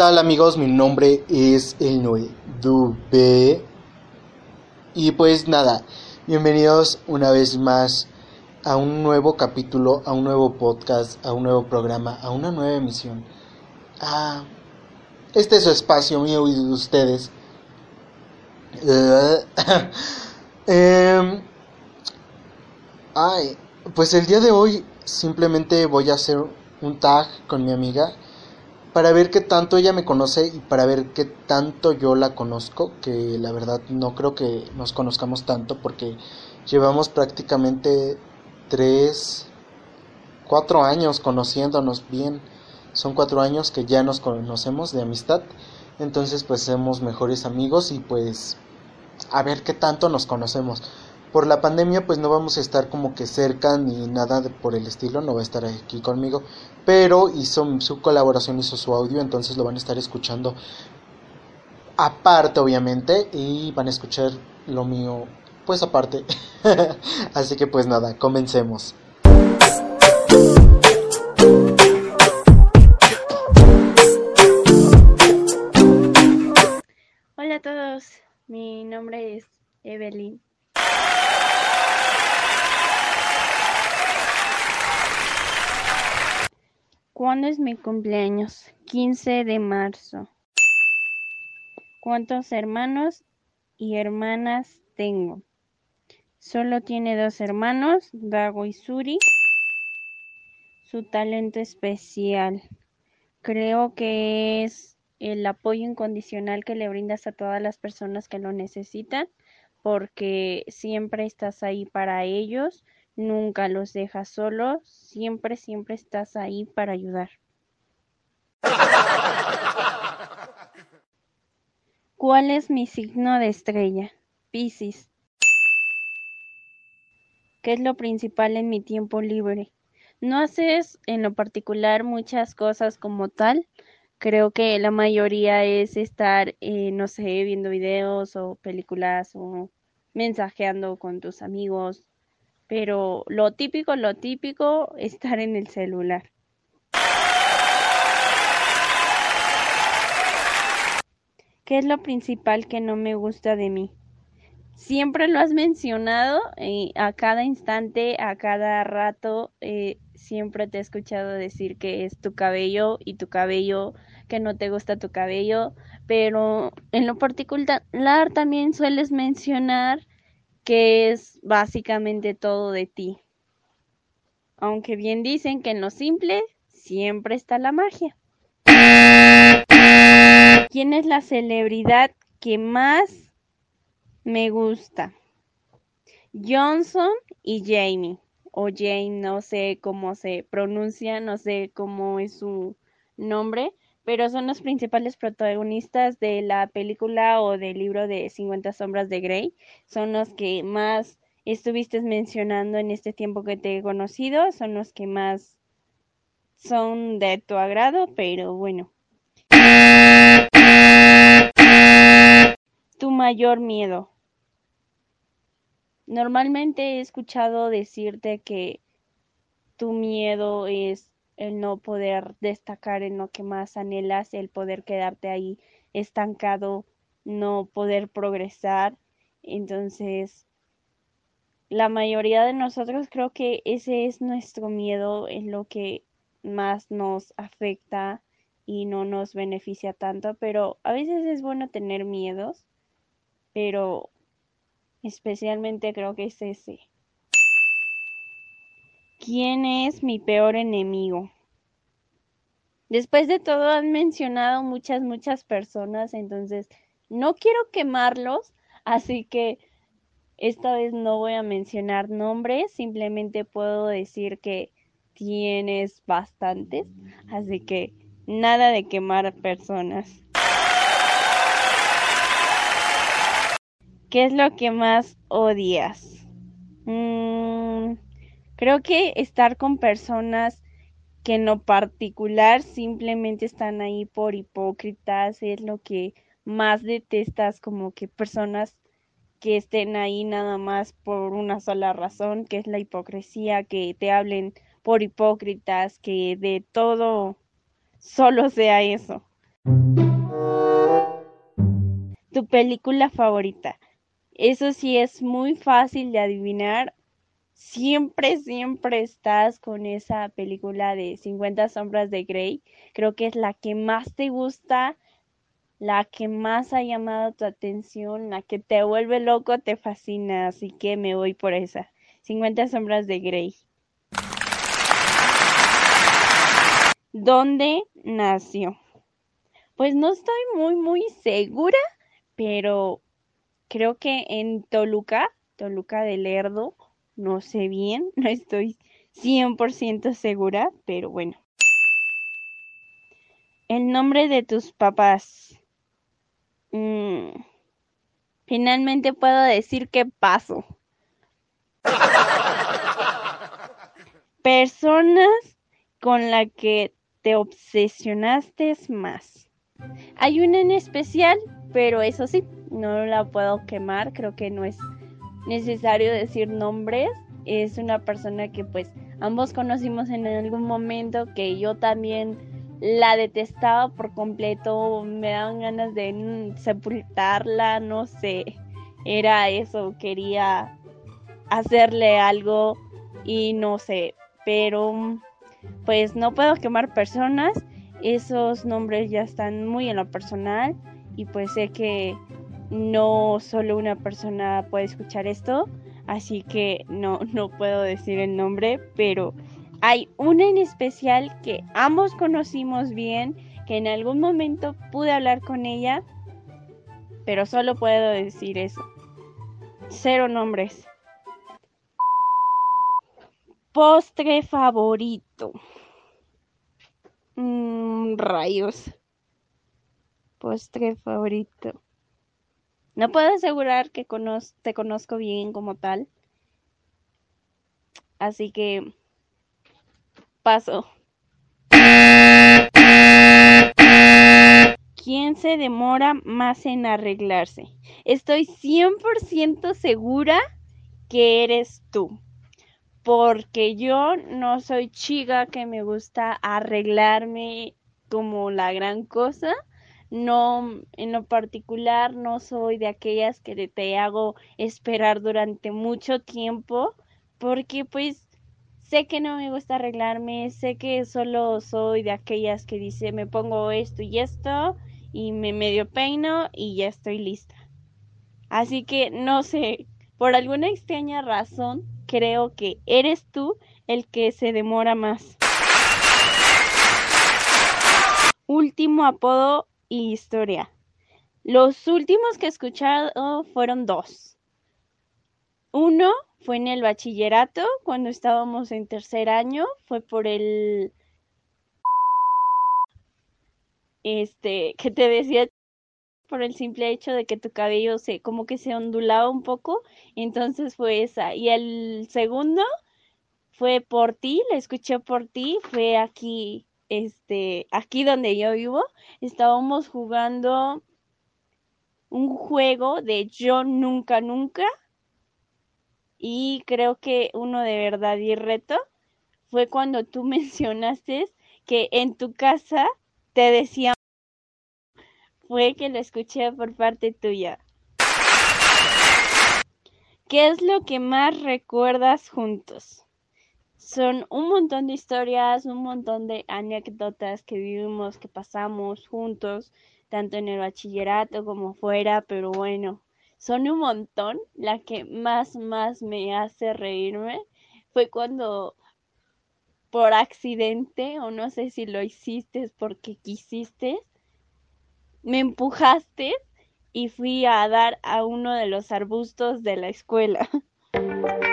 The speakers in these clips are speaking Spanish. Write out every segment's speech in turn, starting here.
tal amigos? Mi nombre es el Noé. Y pues nada, bienvenidos una vez más a un nuevo capítulo, a un nuevo podcast, a un nuevo programa, a una nueva emisión. Este es su espacio mío y de ustedes. Em, ay, pues el día de hoy simplemente voy a hacer un tag con mi amiga para ver qué tanto ella me conoce y para ver qué tanto yo la conozco, que la verdad no creo que nos conozcamos tanto porque llevamos prácticamente tres, cuatro años conociéndonos bien. Son cuatro años que ya nos conocemos de amistad. Entonces pues somos mejores amigos y pues a ver qué tanto nos conocemos por la pandemia pues no vamos a estar como que cerca ni nada por el estilo, no va a estar aquí conmigo, pero hizo su colaboración, hizo su audio, entonces lo van a estar escuchando aparte obviamente y van a escuchar lo mío pues aparte. Así que pues nada, comencemos. Hola a todos, mi nombre es Evelyn. ¿Cuándo es mi cumpleaños? 15 de marzo. ¿Cuántos hermanos y hermanas tengo? Solo tiene dos hermanos, Dago y Suri. Su talento especial. Creo que es el apoyo incondicional que le brindas a todas las personas que lo necesitan, porque siempre estás ahí para ellos Nunca los dejas solos, siempre, siempre estás ahí para ayudar. ¿Cuál es mi signo de estrella? Piscis. ¿Qué es lo principal en mi tiempo libre? No haces en lo particular muchas cosas como tal. Creo que la mayoría es estar, eh, no sé, viendo videos o películas o mensajeando con tus amigos, pero lo típico, lo típico, estar en el celular. ¿Qué es lo principal que no me gusta de mí? Siempre lo has mencionado eh, a cada instante, a cada rato, eh, siempre te he escuchado decir que es tu cabello y tu cabello, que no te gusta tu cabello, pero en lo particular también sueles mencionar que es básicamente todo de ti. Aunque bien dicen que en lo simple siempre está la magia. ¿Quién es la celebridad que más me gusta? Johnson y Jamie. O Jane, no sé cómo se pronuncia, no sé cómo es su nombre, pero son los principales protagonistas de la película o del libro de 50 sombras de Grey. Son los que más estuviste mencionando en este tiempo que te he conocido, son los que más son de tu agrado, pero bueno. Tu mayor miedo. Normalmente he escuchado decirte que tu miedo es el no poder destacar en lo que más anhelas, el poder quedarte ahí estancado, no poder progresar. Entonces, la mayoría de nosotros creo que ese es nuestro miedo, es lo que más nos afecta y no nos beneficia tanto, pero a veces es bueno tener miedos, pero especialmente creo que es ese. ¿Quién es mi peor enemigo? Después de todo han mencionado muchas, muchas personas, entonces no quiero quemarlos, así que esta vez no voy a mencionar nombres, simplemente puedo decir que tienes bastantes, así que nada de quemar personas. ¿Qué es lo que más odias? Mm, Creo que estar con personas que en lo particular simplemente están ahí por hipócritas es lo que más detestas, como que personas que estén ahí nada más por una sola razón, que es la hipocresía, que te hablen por hipócritas, que de todo solo sea eso. tu película favorita. Eso sí es muy fácil de adivinar. Siempre, siempre estás con esa película de 50 sombras de Grey. Creo que es la que más te gusta, la que más ha llamado tu atención, la que te vuelve loco, te fascina. Así que me voy por esa. 50 sombras de Grey. ¿Dónde nació? Pues no estoy muy, muy segura, pero creo que en Toluca, Toluca del Lerdo, no sé bien, no estoy 100% segura, pero bueno. El nombre de tus papás. Mm, finalmente puedo decir que paso. Personas con la que te obsesionaste más. Hay una en especial, pero eso sí, no la puedo quemar, creo que no es necesario decir nombres. Es una persona que pues ambos conocimos en algún momento, que yo también la detestaba por completo, me daban ganas de sepultarla, no sé, era eso, quería hacerle algo y no sé, pero pues no puedo quemar personas, esos nombres ya están muy en lo personal y pues sé que no solo una persona puede escuchar esto, así que no, no puedo decir el nombre, pero hay una en especial que ambos conocimos bien, que en algún momento pude hablar con ella, pero solo puedo decir eso. Cero nombres. Postre favorito. Mm, rayos. Postre favorito. No puedo asegurar que te conozco bien como tal. Así que paso. ¿Quién se demora más en arreglarse? Estoy 100% segura que eres tú porque yo no soy chica que me gusta arreglarme como la gran cosa. No, en lo particular, no soy de aquellas que te hago esperar durante mucho tiempo, porque pues sé que no me gusta arreglarme, sé que solo soy de aquellas que dice me pongo esto y esto y me medio peino y ya estoy lista. Así que no sé, por alguna extraña razón, creo que eres tú el que se demora más. Último apodo y historia. Los últimos que he escuchado fueron dos. Uno fue en el bachillerato, cuando estábamos en tercer año, fue por el... Este, que te decía por el simple hecho de que tu cabello se como que se ondulaba un poco, entonces fue esa. Y el segundo fue por ti, la escuché por ti, fue aquí este aquí donde yo vivo, estábamos jugando un juego de yo nunca nunca y creo que uno de verdad y reto fue cuando tú mencionaste que en tu casa te decían fue que lo escuché por parte tuya. ¿Qué es lo que más recuerdas juntos? Son un montón de historias, un montón de anécdotas que vivimos, que pasamos juntos, tanto en el bachillerato como fuera, pero bueno, son un montón. La que más, más me hace reírme fue cuando por accidente, o no sé si lo hiciste porque quisiste, me empujaste y fui a dar a uno de los arbustos de la escuela.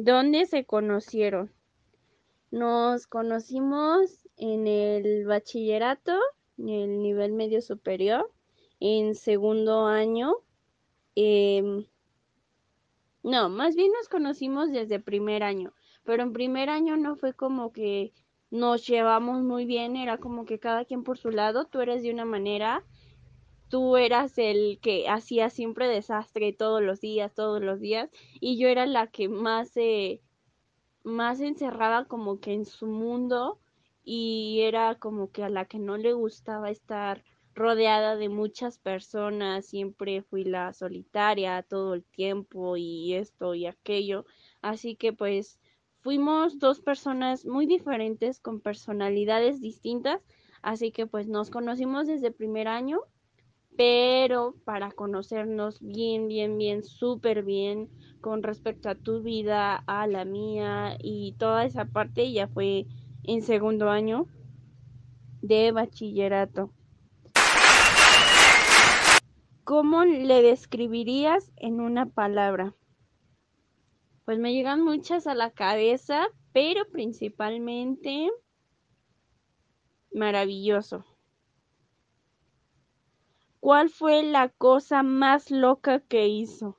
¿Dónde se conocieron? Nos conocimos en el bachillerato, en el nivel medio superior, en segundo año. Em, no, más bien nos conocimos desde primer año, pero en primer año no fue como que nos llevamos muy bien, era como que cada quien por su lado, tú eres de una manera, tú eras el que hacía siempre desastre todos los días, todos los días, y yo era la que más se, más encerraba como que en su mundo y era como que a la que no le gustaba estar rodeada de muchas personas, siempre fui la solitaria todo el tiempo y esto y aquello, así que pues fuimos dos personas muy diferentes con personalidades distintas, así que pues nos conocimos desde primer año, pero para conocernos bien, bien, bien, súper bien con respecto a tu vida, a la mía y toda esa parte ya fue en segundo año de bachillerato. ¿Cómo le describirías en una palabra? Pues me llegan muchas a la cabeza, pero principalmente maravilloso. ¿Cuál fue la cosa más loca que hizo?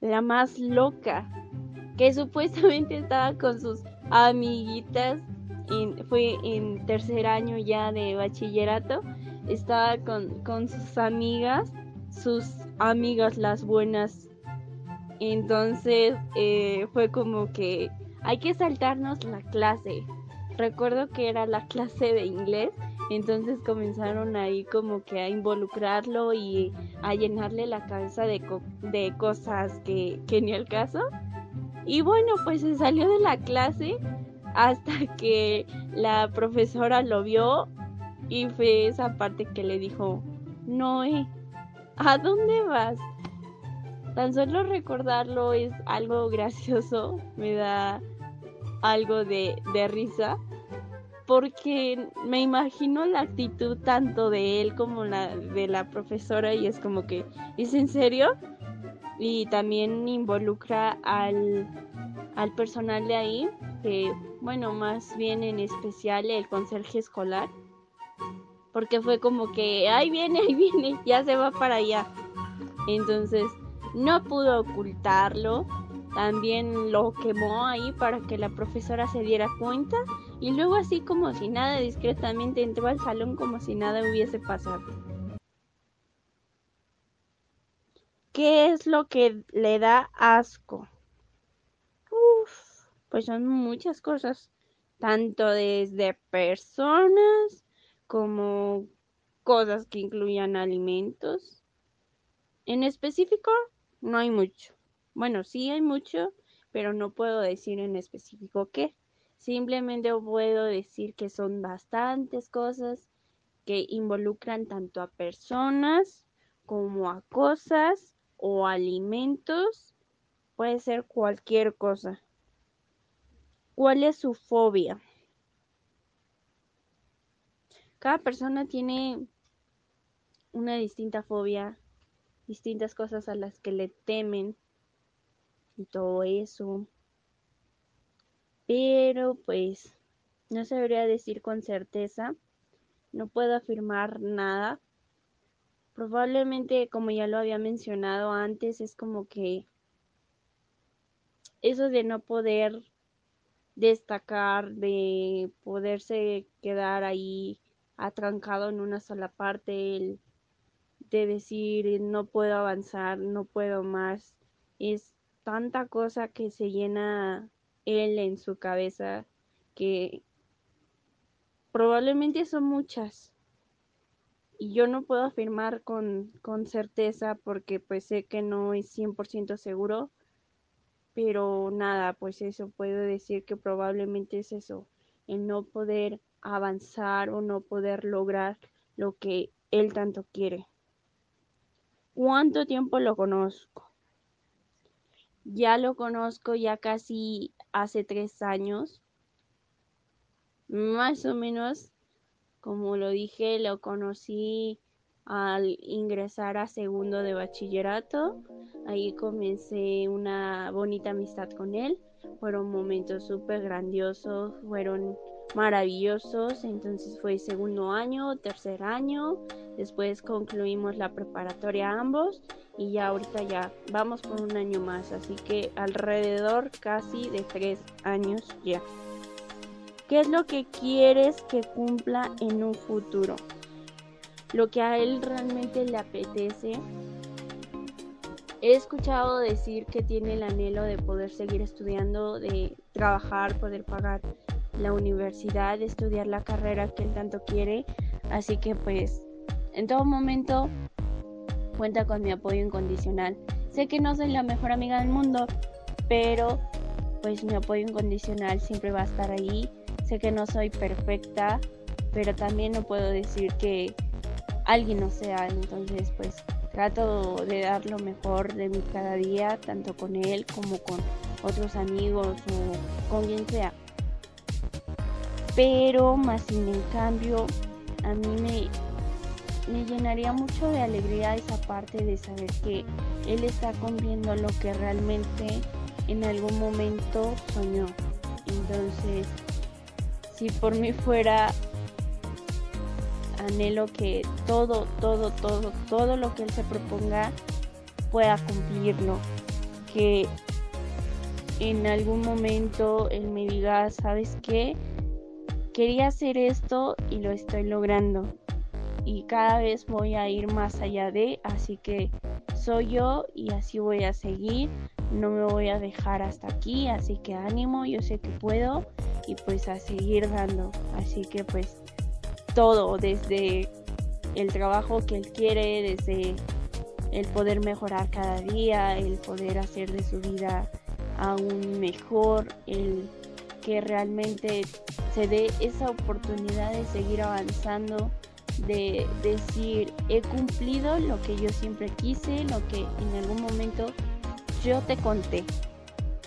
La más loca. Que supuestamente estaba con sus amiguitas. fue en tercer año ya de bachillerato. Estaba con, con sus amigas sus amigas las buenas. Entonces eh, fue como que hay que saltarnos la clase. Recuerdo que era la clase de inglés, entonces comenzaron ahí como que a involucrarlo y a llenarle la cabeza de, de cosas que, que ni el caso. Y bueno, pues se salió de la clase hasta que la profesora lo vio y fue esa parte que le dijo, Noé, ¿A dónde vas? Tan solo recordarlo es algo gracioso, me da algo de, risa, porque me imagino la actitud tanto de él como la de la profesora y es como que, ¿es en serio? Y también involucra al, al personal de ahí, que bueno, más bien en especial el conserje escolar porque fue como que, ahí viene, ahí viene, ya se va para allá. Entonces, no pudo ocultarlo, también lo quemó ahí para que la profesora se diera cuenta y luego así como si nada discretamente entró al salón como si nada hubiese pasado. ¿Qué es lo que le da asco? Uf, pues son muchas cosas, tanto desde personas como cosas que incluyan alimentos. En específico, no hay mucho. Bueno, sí hay mucho, pero no puedo decir en específico qué. Simplemente puedo decir que son bastantes cosas que involucran tanto a personas como a cosas o alimentos. Puede ser cualquier cosa. ¿Cuál es su fobia? Cada persona tiene una distinta fobia, distintas cosas a las que le temen y todo eso. Pero pues no sabría decir con certeza, no puedo afirmar nada. Probablemente, como ya lo había mencionado antes, es como que eso de no poder destacar, de poderse quedar ahí atrancado en una sola parte, el de decir no puedo avanzar, no puedo más, es tanta cosa que se llena él en su cabeza que probablemente son muchas y yo no puedo afirmar con, con certeza porque pues sé que no es 100% seguro pero nada pues eso puedo decir que probablemente es eso el no poder avanzar o no poder lograr lo que él tanto quiere. ¿Cuánto tiempo lo conozco? Ya lo conozco ya casi hace tres años. Más o menos, como lo dije, lo conocí al ingresar a segundo de bachillerato. Ahí comencé una bonita amistad con él. Fueron momentos súper grandiosos, fueron maravillosos. Entonces fue segundo año, tercer año. Después concluimos la preparatoria ambos y ya ahorita ya vamos por un año más. Así que alrededor casi de tres años ya. ¿Qué es lo que quieres que cumpla en un futuro? Lo que a él realmente le apetece. He escuchado decir que tiene el anhelo de poder seguir estudiando, de trabajar, poder pagar la universidad, estudiar la carrera que él tanto quiere. Así que pues en todo momento cuenta con mi apoyo incondicional. Sé que no soy la mejor amiga del mundo, pero pues mi apoyo incondicional siempre va a estar ahí. Sé que no soy perfecta, pero también no puedo decir que alguien no sea. Entonces pues trato de dar lo mejor de mí cada día, tanto con él como con otros amigos o con quien sea. Pero más sin en cambio, a mí me, me llenaría mucho de alegría esa parte de saber que él está cumpliendo lo que realmente en algún momento soñó. Entonces, si por mí fuera, anhelo que todo, todo, todo, todo lo que él se proponga pueda cumplirlo. Que en algún momento él me diga, ¿sabes qué? Quería hacer esto y lo estoy logrando. Y cada vez voy a ir más allá de, así que soy yo y así voy a seguir. No me voy a dejar hasta aquí, así que ánimo, yo sé que puedo y pues a seguir dando. Así que pues todo, desde el trabajo que él quiere, desde el poder mejorar cada día, el poder hacer de su vida aún mejor, el que realmente se dé esa oportunidad de seguir avanzando, de decir, he cumplido lo que yo siempre quise, lo que en algún momento yo te conté.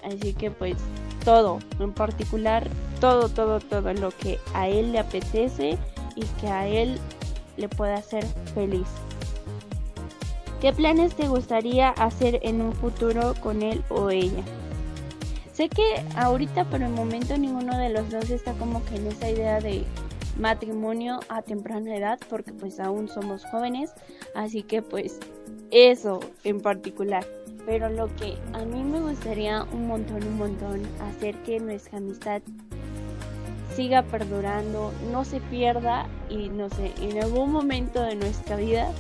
Así que pues todo, en particular todo, todo, todo lo que a él le apetece y que a él le pueda hacer feliz. ¿Qué planes te gustaría hacer en un futuro con él o ella? Sé que ahorita por el momento ninguno de los dos está como que en esa idea de matrimonio a temprana edad porque pues aún somos jóvenes, así que pues eso en particular. Pero lo que a mí me gustaría un montón, un montón, hacer que nuestra amistad siga perdurando, no se pierda y no sé, en algún momento de nuestra vida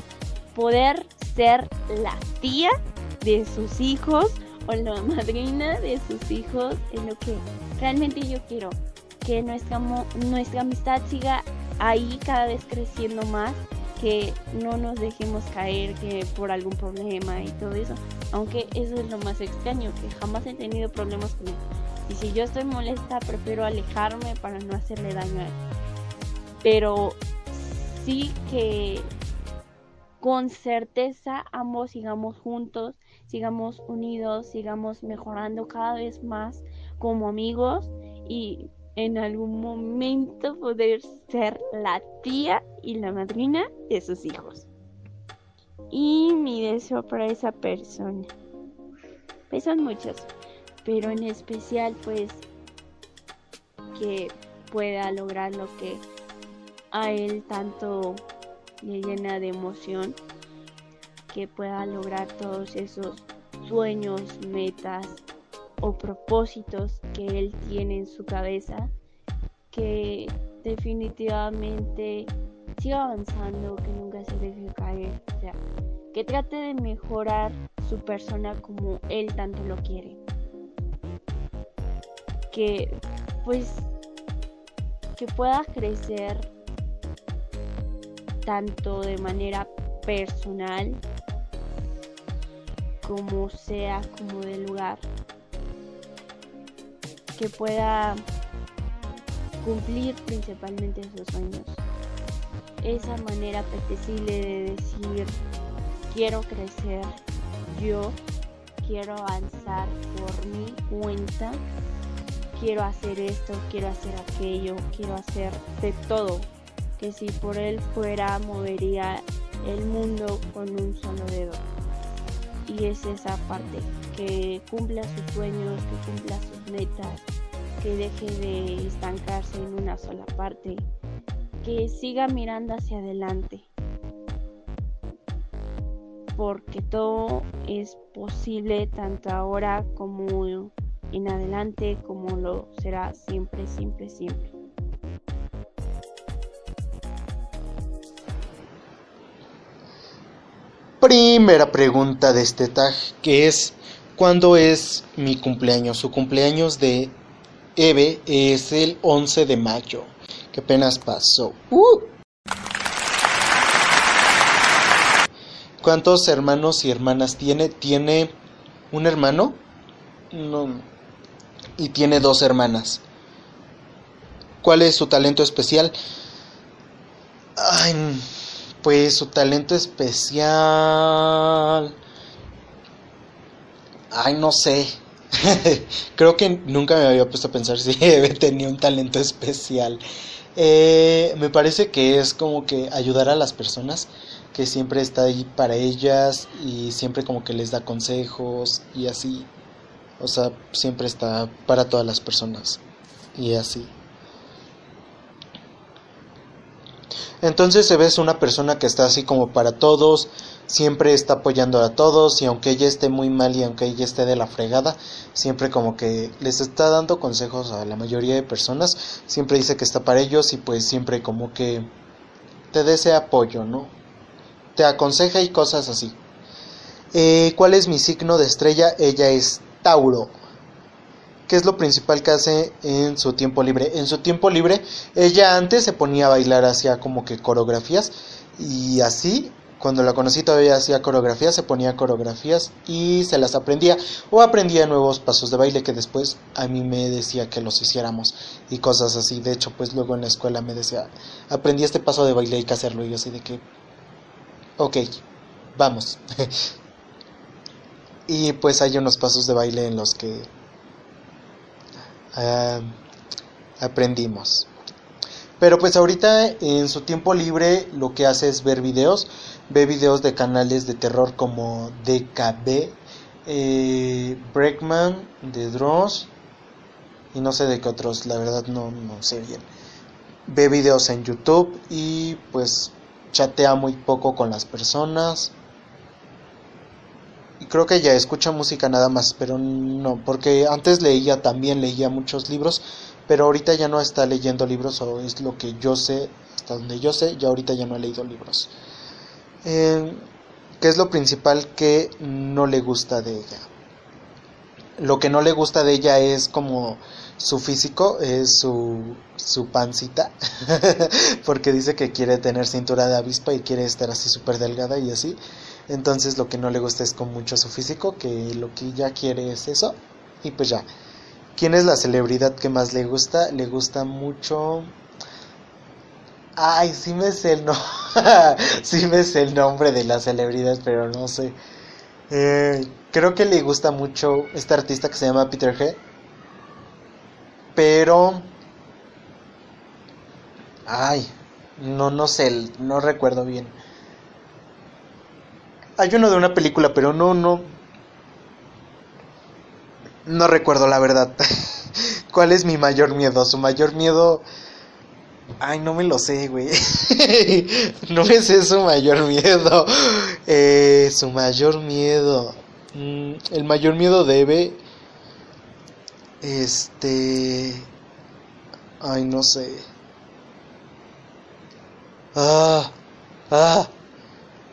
poder ser la tía de sus hijos o la madrina de sus hijos es lo que realmente yo quiero. Que nuestra, nuestra amistad siga ahí cada vez creciendo más, que no nos dejemos caer que por algún problema y todo eso. Aunque eso es lo más extraño, que jamás he tenido problemas con él. Y si yo estoy molesta, prefiero alejarme para no hacerle daño a él. Pero sí que con certeza ambos sigamos juntos sigamos unidos, sigamos mejorando cada vez más como amigos y en algún momento poder ser la tía y la madrina de sus hijos. Y mi deseo para esa persona. Pues son muchos, pero en especial pues que pueda lograr lo que a él tanto le llena de emoción que pueda lograr todos esos sueños, metas o propósitos que él tiene en su cabeza, que definitivamente siga avanzando, que nunca se deje caer, o sea, que trate de mejorar su persona como él tanto lo quiere. Que pues que pueda crecer tanto de manera personal como sea, como de lugar, que pueda cumplir principalmente sus sueños. Esa manera apetecible de decir, quiero crecer yo, quiero avanzar por mi cuenta, quiero hacer esto, quiero hacer aquello, quiero hacer de todo, que si por él fuera movería el mundo con un solo dedo y es esa parte, que cumpla sus sueños, que cumpla sus metas, que deje de estancarse en una sola parte, que siga mirando hacia adelante, porque todo es posible tanto ahora como en adelante, como lo será siempre, siempre, siempre. Primera pregunta de este tag, que es ¿cuándo es mi cumpleaños? Su cumpleaños de Eve es el 11 de mayo, que apenas pasó. ¡Uh! ¿Cuántos hermanos y hermanas tiene? Tiene un hermano no, y tiene dos hermanas. ¿Cuál es su talento especial? Ay, pues su talento especial... Ay, no sé. Creo que nunca me había puesto a pensar si tenía un talento especial. Eh, me parece que es como que ayudar a las personas, que siempre está ahí para ellas y siempre como que les da consejos y así. O sea, siempre está para todas las personas y así. Entonces se ve una persona que está así como para todos, siempre está apoyando a todos y aunque ella esté muy mal y aunque ella esté de la fregada, siempre como que les está dando consejos a la mayoría de personas, siempre dice que está para ellos y pues siempre como que te desea apoyo, ¿no? Te aconseja y cosas así. Eh, ¿Cuál es mi signo de estrella? Ella es Tauro. ¿Qué es lo principal que hace en su tiempo libre? En su tiempo libre, ella antes se ponía a bailar, hacía como que coreografías y así cuando la conocí todavía hacía coreografías, se ponía coreografías y se las aprendía o aprendía nuevos pasos de baile que después a mí me decía que los hiciéramos y cosas así. De hecho, pues luego en la escuela me decía, aprendí este paso de baile, hay que hacerlo. Y yo así de que, ok, vamos. y pues hay unos pasos de baile en los que uh, aprendimos. Pero pues ahorita en su tiempo libre lo que hace es ver videos ve videos de canales de terror como DKB, eh, Breakman, The Dross y no sé de qué otros, la verdad no, no sé bien. Ve videos en YouTube y pues chatea muy poco con las personas. Y creo que ya escucha música nada más, pero no, porque antes leía también, leía muchos libros, pero ahorita ya no está leyendo libros, o es lo que yo sé, hasta donde yo sé, ya ahorita ya no he leído libros. Eh, ¿Qué es lo principal que no le gusta de ella? Lo que no le gusta de ella es como su físico, es su, su pancita, porque dice que quiere tener cintura de avispa y quiere estar así súper delgada y así. Entonces lo que no le gusta es con mucho su físico, que lo que ella quiere es eso. Y pues ya. ¿Quién es la celebridad que más le gusta? Le gusta mucho... Ay, sí me sé el sé el nombre de la celebridad, pero no sé. Eh, creo que le gusta mucho este artista que se llama Peter G. Pero. Ay, no, no sé, no recuerdo bien. Hay uno de una película, pero no, no. No recuerdo la verdad. ¿Cuál es mi mayor miedo? Su mayor miedo Ay, no me lo sé, güey. no me sé su mayor miedo. Eh, su mayor miedo. Mm, el mayor miedo debe. Este. Ay, no sé. Ah. Ah.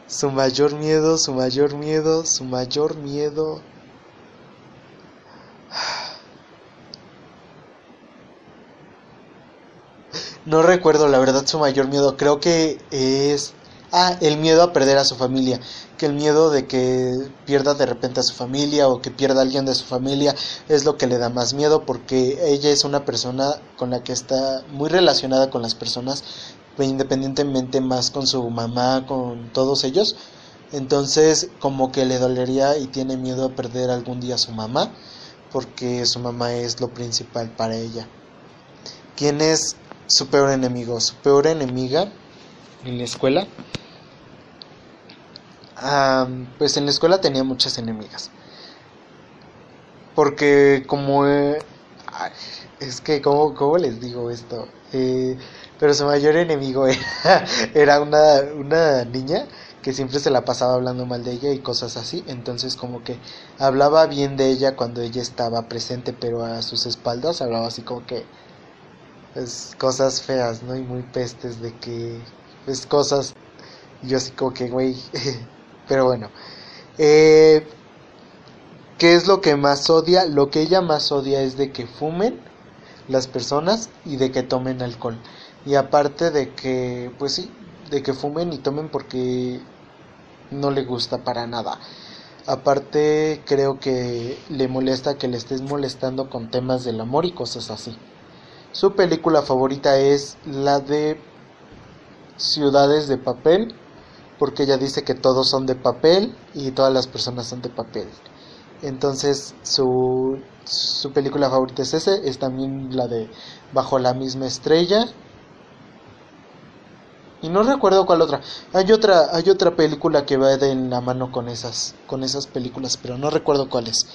Su mayor miedo, su mayor miedo, su mayor miedo. No recuerdo la verdad su mayor miedo. Creo que es... Ah, el miedo a perder a su familia. Que el miedo de que pierda de repente a su familia o que pierda a alguien de su familia es lo que le da más miedo porque ella es una persona con la que está muy relacionada con las personas, independientemente más con su mamá, con todos ellos. Entonces como que le dolería y tiene miedo a perder algún día a su mamá porque su mamá es lo principal para ella. ¿Quién es su peor enemigo, su peor enemiga en la escuela. pues en la escuela tenía muchas enemigas. Porque como... Eh, es que, ¿cómo, ¿cómo, les digo esto? Eh, pero su mayor enemigo era, una, una niña que siempre se la pasaba hablando mal de ella y cosas así. Entonces como que hablaba bien de ella cuando ella estaba presente, pero a sus espaldas hablaba así como que es cosas feas, ¿no? Y muy pestes de que es cosas, yo así como que, güey, pero bueno. Eh, ¿Qué es lo que más odia? Lo que ella más odia es de que fumen las personas y de que tomen alcohol. Y aparte de que, pues sí, de que fumen y tomen porque no le gusta para nada. Aparte creo que le molesta que le estés molestando con temas del amor y cosas así. Su película favorita es la de Ciudades de Papel, porque ella dice que todos son de papel y todas las personas son de papel. Entonces su, su película favorita es ese, es también la de Bajo la misma estrella. Y no recuerdo cuál otra. Hay otra, hay otra película que va de la mano con esas, con esas películas, pero no recuerdo cuál es.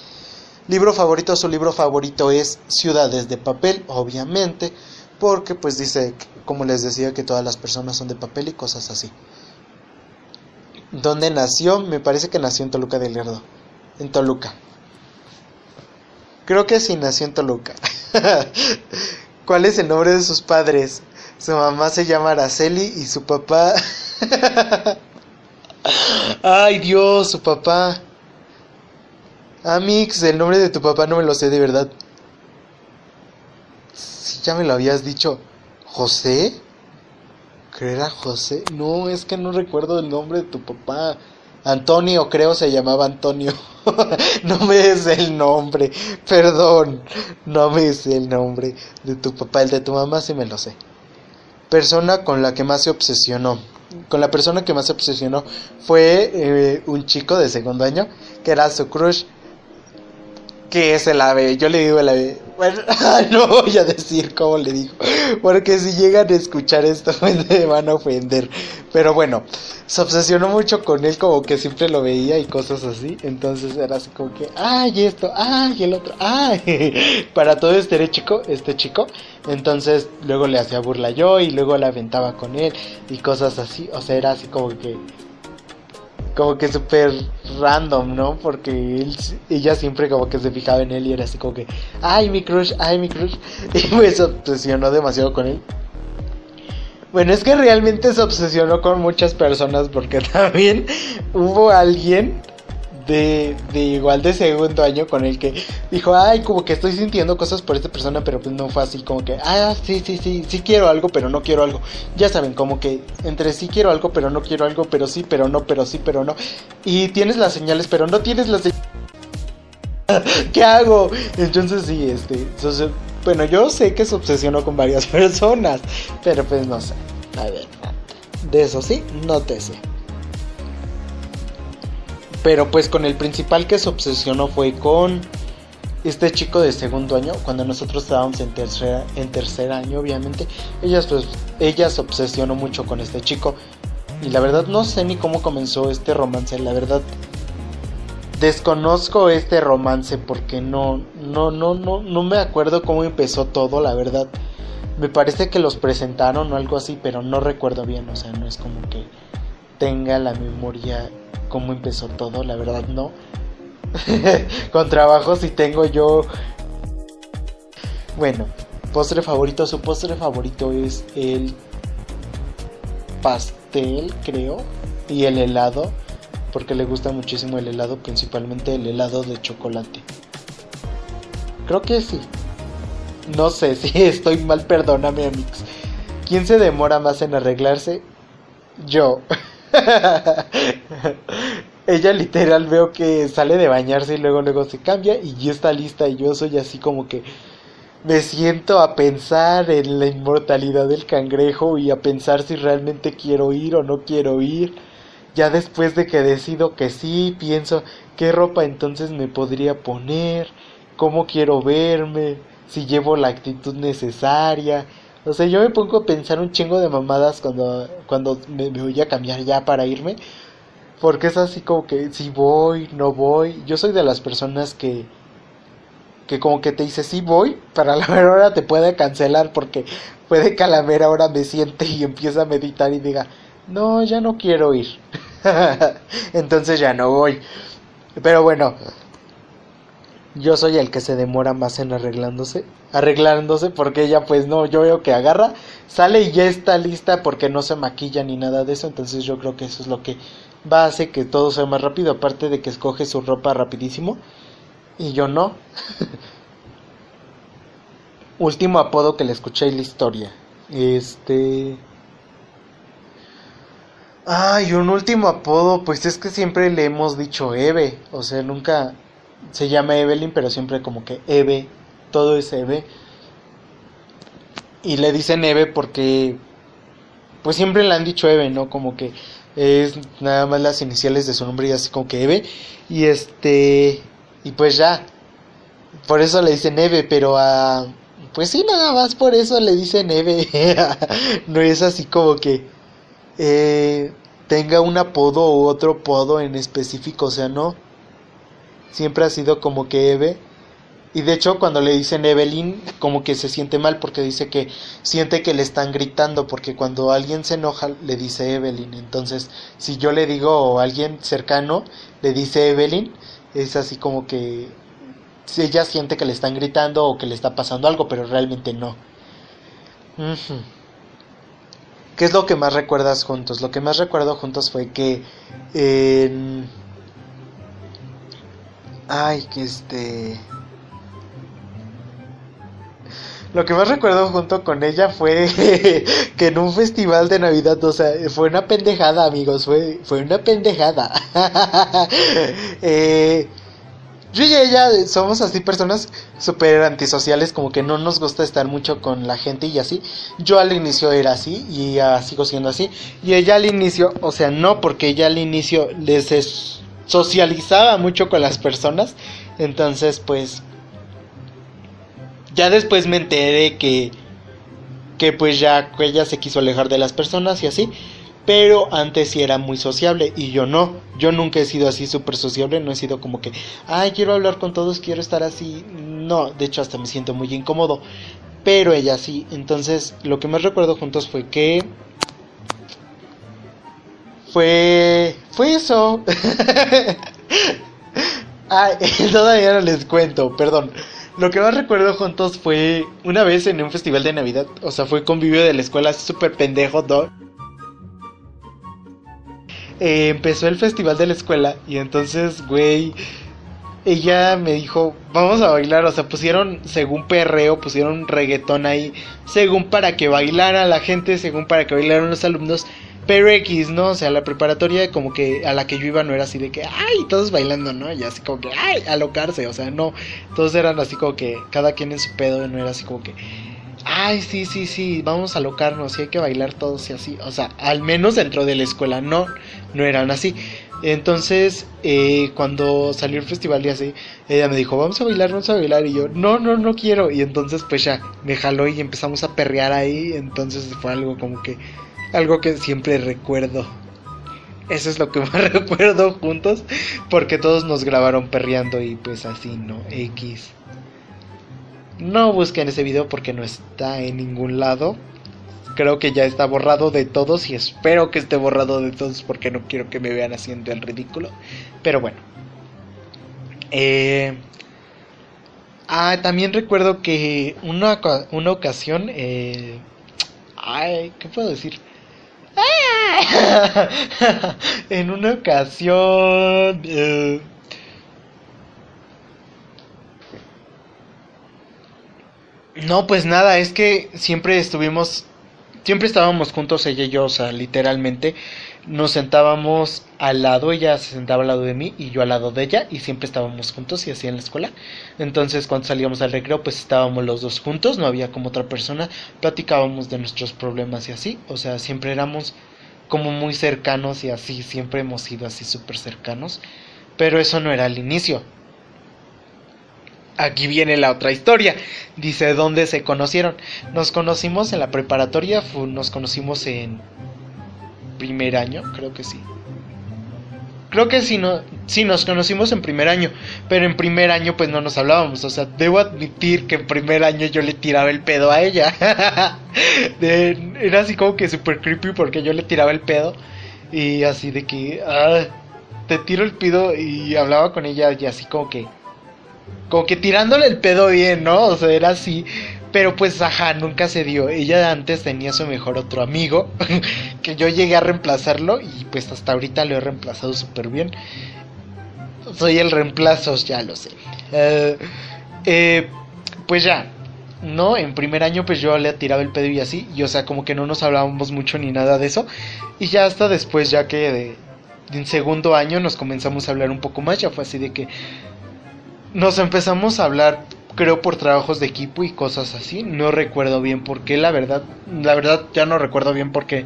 Libro favorito, su libro favorito es Ciudades de Papel, obviamente, porque pues dice, como les decía, que todas las personas son de papel y cosas así. ¿Dónde nació? Me parece que nació en Toluca del Lerdo en Toluca. Creo que sí nació en Toluca. ¿Cuál es el nombre de sus padres? Su mamá se llama Araceli y su papá... Ay Dios, su papá. Amix, el nombre de tu papá no me lo sé de verdad. Si ya me lo habías dicho. ¿José? ¿Creo José? No, es que no recuerdo el nombre de tu papá. Antonio, creo se llamaba Antonio. no me des el nombre, perdón. No me des el nombre de tu papá, el de tu mamá sí me lo sé. Persona con la que más se obsesionó. Con la persona que más se obsesionó fue eh, un chico de segundo año que era su crush que es el ave. Yo le digo el ave. Bueno, no voy a decir cómo le digo. Porque si llegan a escuchar esto me van a ofender. Pero bueno, se obsesionó mucho con él, como que siempre lo veía y cosas así. Entonces era así como que, ay, esto, ay, el otro, ay. Para todo este chico, este chico. Entonces luego le hacía burla yo y luego la aventaba con él y cosas así. O sea, era así como que como que súper random, ¿no? Porque él, ella siempre como que se fijaba en él y era así como que, ay, mi crush, ay, mi crush. Y pues se obsesionó demasiado con él. Bueno, es que realmente se obsesionó con muchas personas porque también hubo alguien de, igual de segundo año con el que dijo, ay, como que estoy sintiendo cosas por esta persona, pero pues no fue así, como que, ah, sí, sí, sí, sí quiero algo, pero no quiero algo. Ya saben, como que entre sí quiero algo, pero no quiero algo, pero sí, pero no, pero sí, pero no. Y tienes las señales, pero no tienes las señales. ¿Qué hago? Entonces sí, este, entonces, bueno, yo sé que se obsesionó con varias personas, pero pues no sé. A ver, de eso sí, no te sé. Pero pues con el principal que se obsesionó fue con este chico de segundo año, cuando nosotros estábamos en tercer, en tercer año, obviamente, ella, pues, ella se obsesionó mucho con este chico. Y la verdad no sé ni cómo comenzó este romance, la verdad desconozco este romance porque no, no, no, no, no me acuerdo cómo empezó todo, la verdad. Me parece que los presentaron o algo así, pero no recuerdo bien, o sea, no es como que tenga la memoria cómo empezó todo, la verdad no. Con trabajo si tengo yo. Bueno, postre favorito, su postre favorito es el pastel, creo, y el helado, porque le gusta muchísimo el helado, principalmente el helado de chocolate. Creo que sí. No sé si estoy mal, perdóname, amigos. ¿Quién se demora más en arreglarse? Yo. Ella literal veo que sale de bañarse y luego luego se cambia y ya está lista y yo soy así como que me siento a pensar en la inmortalidad del cangrejo y a pensar si realmente quiero ir o no quiero ir. Ya después de que decido que sí, pienso qué ropa entonces me podría poner, cómo quiero verme, si llevo la actitud necesaria, o sea, yo me pongo a pensar un chingo de mamadas cuando, cuando me, voy a cambiar ya para irme. Porque es así como que si voy, no voy. Yo soy de las personas que, que como que te dice sí voy, para la mera hora te puede cancelar porque puede que a la mera hora me siente y empieza a meditar y diga, no, ya no quiero ir. Entonces ya no voy. Pero bueno, yo soy el que se demora más en arreglándose, arreglándose porque ella pues no, yo veo que agarra, sale y ya está lista porque no se maquilla ni nada de eso, entonces yo creo que eso es lo que va a hacer que todo sea más rápido, aparte de que escoge su ropa rapidísimo y yo no. último apodo que le escuché en la historia. Este... Ay, un último apodo, pues es que siempre le hemos dicho Eve, o sea, nunca se llama Evelyn, pero siempre como que Eve, todo es Eve. Y le dicen Eve porque, pues siempre le han dicho Eve, ¿no? Como que es nada más las iniciales de su nombre y así como que Eve. Y este, y pues ya, por eso le dicen Eve, pero a... Pues sí, nada más por eso le dicen Eve. no es así como que eh, tenga un apodo u otro apodo en específico, o sea, no. Siempre ha sido como que Eve. Y de hecho cuando le dicen Evelyn, como que se siente mal porque dice que siente que le están gritando, porque cuando alguien se enoja le dice Evelyn. Entonces, si yo le digo a alguien cercano, le dice Evelyn, es así como que ella siente que le están gritando o que le está pasando algo, pero realmente no. ¿Qué es lo que más recuerdas juntos? Lo que más recuerdo juntos fue que Ay, que este... Lo que más recuerdo junto con ella fue que en un festival de Navidad, o sea, fue una pendejada, amigos, fue, fue una pendejada. eh, yo y ella somos así personas súper antisociales, como que no nos gusta estar mucho con la gente y así. Yo al inicio era así y ya sigo siendo así. Y ella al inicio, o sea, no, porque ella al inicio les socializaba mucho con las personas. Entonces, pues, ya después me enteré que, que pues ya ella se quiso alejar de las personas y así pero antes sí era muy sociable y yo no. Yo nunca he sido así súper sociable, no he sido como que, ay, quiero hablar con todos, quiero estar así. No, de hecho hasta me siento muy incómodo. Pero ella sí. Entonces, lo que más recuerdo juntos fue que... Fue... Fue eso. ay, todavía no les cuento, perdón. Lo que más recuerdo juntos fue una vez en un festival de Navidad. O sea, fue convivio de la escuela súper pendejo, ¿no? Eh, empezó el festival de la escuela y entonces, güey, ella me dijo, vamos a bailar, o sea, pusieron, según perreo, pusieron reggaetón ahí, según para que bailara la gente, según para que bailaran los alumnos, pero X, ¿no? O sea, la preparatoria como que a la que yo iba no era así de que, ay, todos bailando, ¿no? Y así como que, ay, alocarse, o sea, no, todos eran así como que cada quien en su pedo, no era así como que, ay, sí, sí, sí, vamos a alocarnos y hay que bailar todos y así. O sea, al menos dentro de la escuela no, no eran así. Entonces, eh, cuando salió el festival y así, ella me dijo, vamos a bailar, vamos a bailar. Y yo, no, no, no quiero. Y entonces, pues ya, me jaló y empezamos a perrear ahí. Entonces fue algo como que, algo que siempre recuerdo. Eso es lo que más recuerdo juntos, porque todos nos grabaron perreando y pues así, ¿no? X. No busquen ese video porque no está en ningún lado. Creo que ya está borrado de todos y espero que esté borrado de todos porque no quiero que me vean haciendo el ridículo. Pero bueno. Eh, ah, también recuerdo que una, una ocasión... Eh, ay, ¿qué puedo decir? en una ocasión... Eh, No, pues nada, es que siempre estuvimos, siempre estábamos juntos ella y yo, o sea, literalmente nos sentábamos al lado, ella se sentaba al lado de mí y yo al lado de ella y siempre estábamos juntos y así en la escuela. Entonces cuando salíamos al recreo pues estábamos los dos juntos, no había como otra persona, platicábamos de nuestros problemas y así, o sea, siempre éramos como muy cercanos y así, siempre hemos sido así súper cercanos, pero eso no era el inicio, aquí viene la otra historia. Dice, ¿dónde se conocieron? Nos conocimos en la preparatoria, nos conocimos en primer año, creo que sí. Creo que sí, no, sí, nos conocimos en primer año, pero en primer año pues no nos hablábamos, o sea, debo admitir que en primer año yo le tiraba el pedo a ella. era así como que super creepy porque yo le tiraba el pedo y así de que, ah, te tiro el pedo y hablaba con ella y así como que como que tirándole el pedo bien, ¿no? O sea, era así. Pero pues, ajá, nunca se dio. Ella antes tenía su mejor otro amigo, que yo llegué a reemplazarlo y pues hasta ahorita lo he reemplazado súper bien. Soy el reemplazo, ya lo sé. Eh, eh, pues ya, no, en primer año pues yo le tiraba el pedo y así, y o sea, como que no nos hablábamos mucho ni nada de eso, y ya hasta después, ya que de, en segundo año nos comenzamos a hablar un poco más, ya fue así de que nos empezamos a hablar, creo por trabajos de equipo y cosas así, no recuerdo bien por qué, la verdad, la verdad ya no recuerdo bien por qué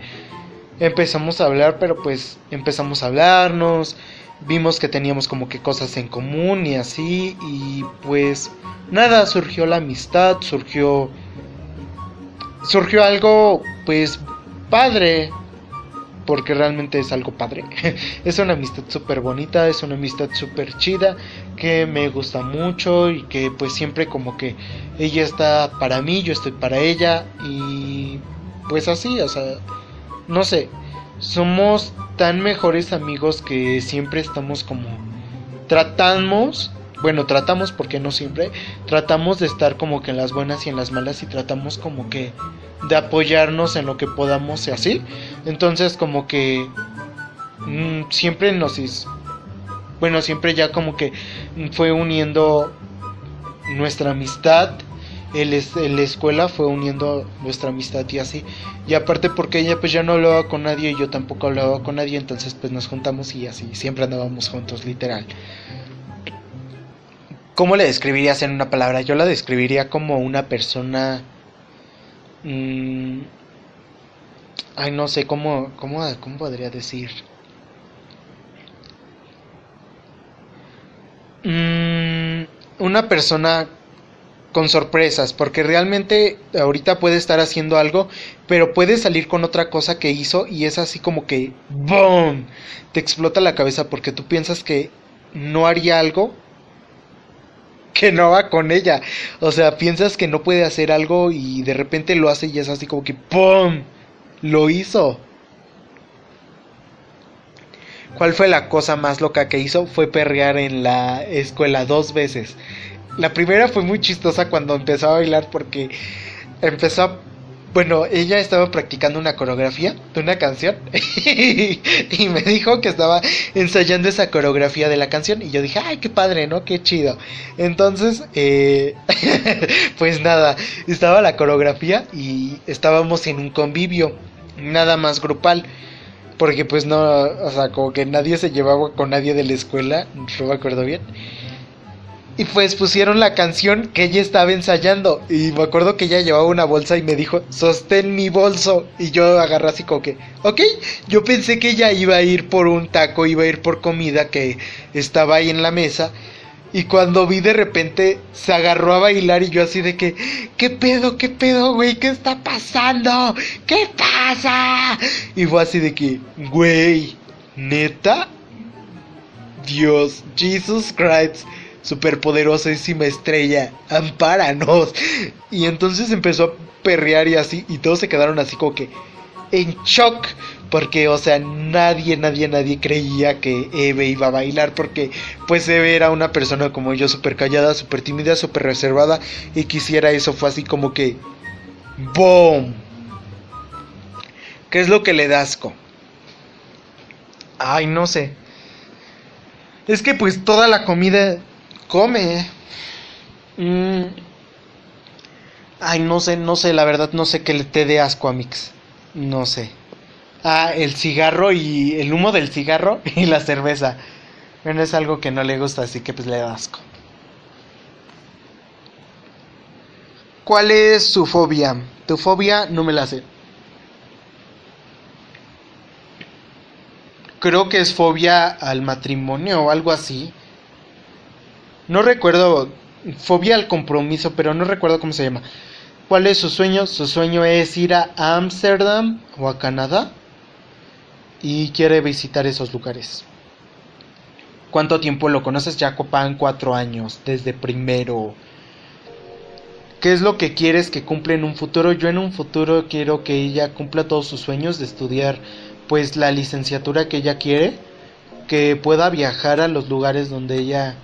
empezamos a hablar, pero pues empezamos a hablarnos, vimos que teníamos como que cosas en común y así, y pues nada, surgió la amistad, surgió surgió algo pues padre, porque realmente es algo padre. es una amistad súper bonita, es una amistad súper chida, que me gusta mucho y que pues siempre como que ella está para mí, yo estoy para ella y pues así, o sea, no sé, somos tan mejores amigos que siempre estamos como tratamos bueno, tratamos porque no siempre, tratamos de estar como que en las buenas y en las malas y tratamos como que de apoyarnos en lo que podamos y así. Entonces como que mm, siempre nos bueno, siempre ya como que fue uniendo nuestra amistad. El, la escuela fue uniendo nuestra amistad y así. Y aparte porque ella pues ya no hablaba con nadie y yo tampoco hablaba con nadie, entonces pues nos juntamos y así, siempre andábamos juntos, literal. ¿Cómo le describirías en una palabra? Yo la describiría como una persona... Mmm, ay, no sé, ¿cómo, cómo, cómo podría decir? Mmm, una persona con sorpresas, porque realmente ahorita puede estar haciendo algo, pero puede salir con otra cosa que hizo y es así como que ¡boom! Te explota la cabeza porque tú piensas que no haría algo que no va con ella. O sea, piensas que no puede hacer algo y de repente lo hace y es así como que ¡pum! Lo hizo. ¿Cuál fue la cosa más loca que hizo? Fue perrear en la escuela dos veces. La primera fue muy chistosa cuando empezó a bailar porque empezó a bueno, ella estaba practicando una coreografía de una canción y me dijo que estaba ensayando esa coreografía de la canción y yo dije, ay, qué padre, ¿no? Qué chido. Entonces, eh, pues nada, estaba la coreografía y estábamos en un convivio, nada más grupal. Porque pues no, o sea, como que nadie se llevaba con nadie de la escuela, no me acuerdo bien. Y pues pusieron la canción que ella estaba ensayando. Y me acuerdo que ella llevaba una bolsa y me dijo, sostén mi bolso. Y yo agarré así como que, ok. Yo pensé que ella iba a ir por un taco, iba a ir por comida que estaba ahí en la mesa. Y cuando vi de repente se agarró a bailar y yo así de que, ¿qué pedo, qué pedo, güey? ¿Qué está pasando? ¿Qué pasa? Y fue así de que, güey, neta. Dios, Jesus Christ superpoderosísima estrella, ampáranos. Y entonces empezó a perrear y así, y todos se quedaron así como que en shock, porque, o sea, nadie, nadie, nadie creía que Eve iba a bailar, porque pues Eve era una persona como yo, súper callada, súper tímida, súper reservada, y quisiera eso, fue así como que, ¡boom! ¿Qué es lo que le dasco? Ay, no sé. Es que pues toda la comida come. Mm. Ay, no sé, no sé, la verdad no sé qué le te dé asco a Mix. No sé. Ah, el cigarro y el humo del cigarro y la cerveza. Bueno, es algo que no le gusta, así que pues le da asco. ¿Cuál es su fobia? Tu fobia no me la sé. Creo que es fobia al matrimonio o algo así. No recuerdo, fobia al compromiso, pero no recuerdo cómo se llama. ¿Cuál es su sueño? Su sueño es ir a Ámsterdam o a Canadá y quiere visitar esos lugares. ¿Cuánto tiempo lo conoces? Jacopan cuatro años, desde primero. ¿Qué es lo que quieres que cumpla en un futuro? Yo en un futuro quiero que ella cumpla todos sus sueños de estudiar pues la licenciatura que ella quiere, que pueda viajar a los lugares donde ella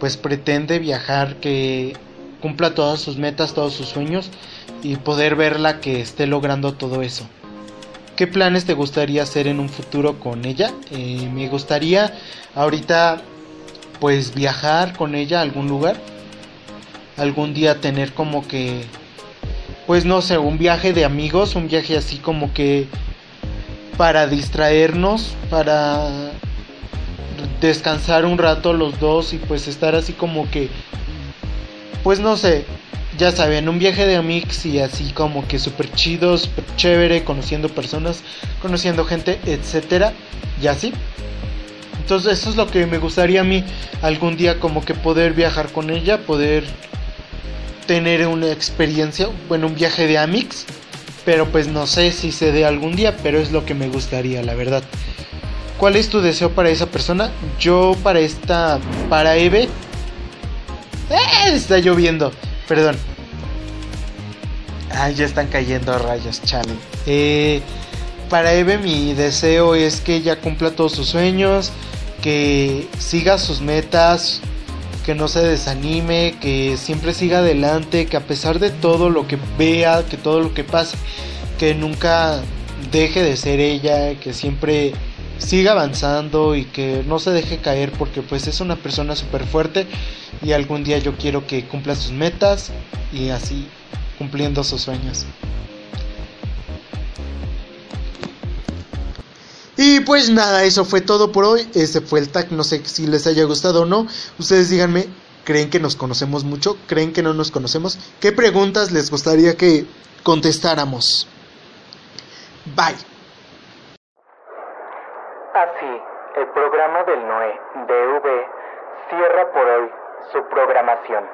pues pretende viajar, que cumpla todas sus metas, todos sus sueños y poder verla que esté logrando todo eso. ¿Qué planes te gustaría hacer en un futuro con ella? Eh, me gustaría ahorita pues viajar con ella a algún lugar. Algún día tener como que pues no sé, un viaje de amigos, un viaje así como que para distraernos, para descansar un rato los dos y pues estar así como que, pues no sé, ya saben, un viaje de amigos y así como que súper chido, chévere, conociendo personas, conociendo gente, etcétera, y así. Entonces eso es lo que me gustaría a mí algún día como que poder viajar con ella, poder tener una experiencia, bueno, un viaje de Amix, pero pues no sé si se dé algún día, pero es lo que me gustaría, la verdad. ¿Cuál es tu deseo para esa persona? Yo para esta, para Eve, ¡Eh! está lloviendo, perdón. Ay, ya están cayendo rayos, chale. Eh, para Eve mi deseo es que ella cumpla todos sus sueños, que siga sus metas, que no se desanime, que siempre siga adelante, que a pesar de todo lo que vea, que todo lo que pase, que nunca deje de ser ella, que siempre siga avanzando y que no se deje caer porque pues es una persona súper fuerte y algún día yo quiero que cumpla sus metas y así cumpliendo sus sueños. Y pues nada, eso fue todo por hoy. Este fue el tag, no sé si les haya gustado o no. Ustedes díganme, ¿creen que nos conocemos mucho? ¿Creen que no nos conocemos? ¿Qué preguntas les gustaría que contestáramos? Bye. Así, el programa del Noé DV cierra por hoy su programación.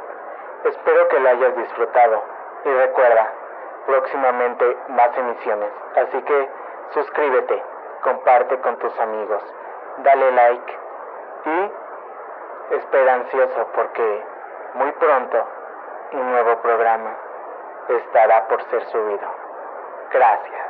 Espero que la hayas disfrutado y recuerda, próximamente más emisiones. Así que suscríbete comparte con tus amigos, dale like y espera ansioso porque muy pronto un nuevo programa estará por ser subido. Gracias.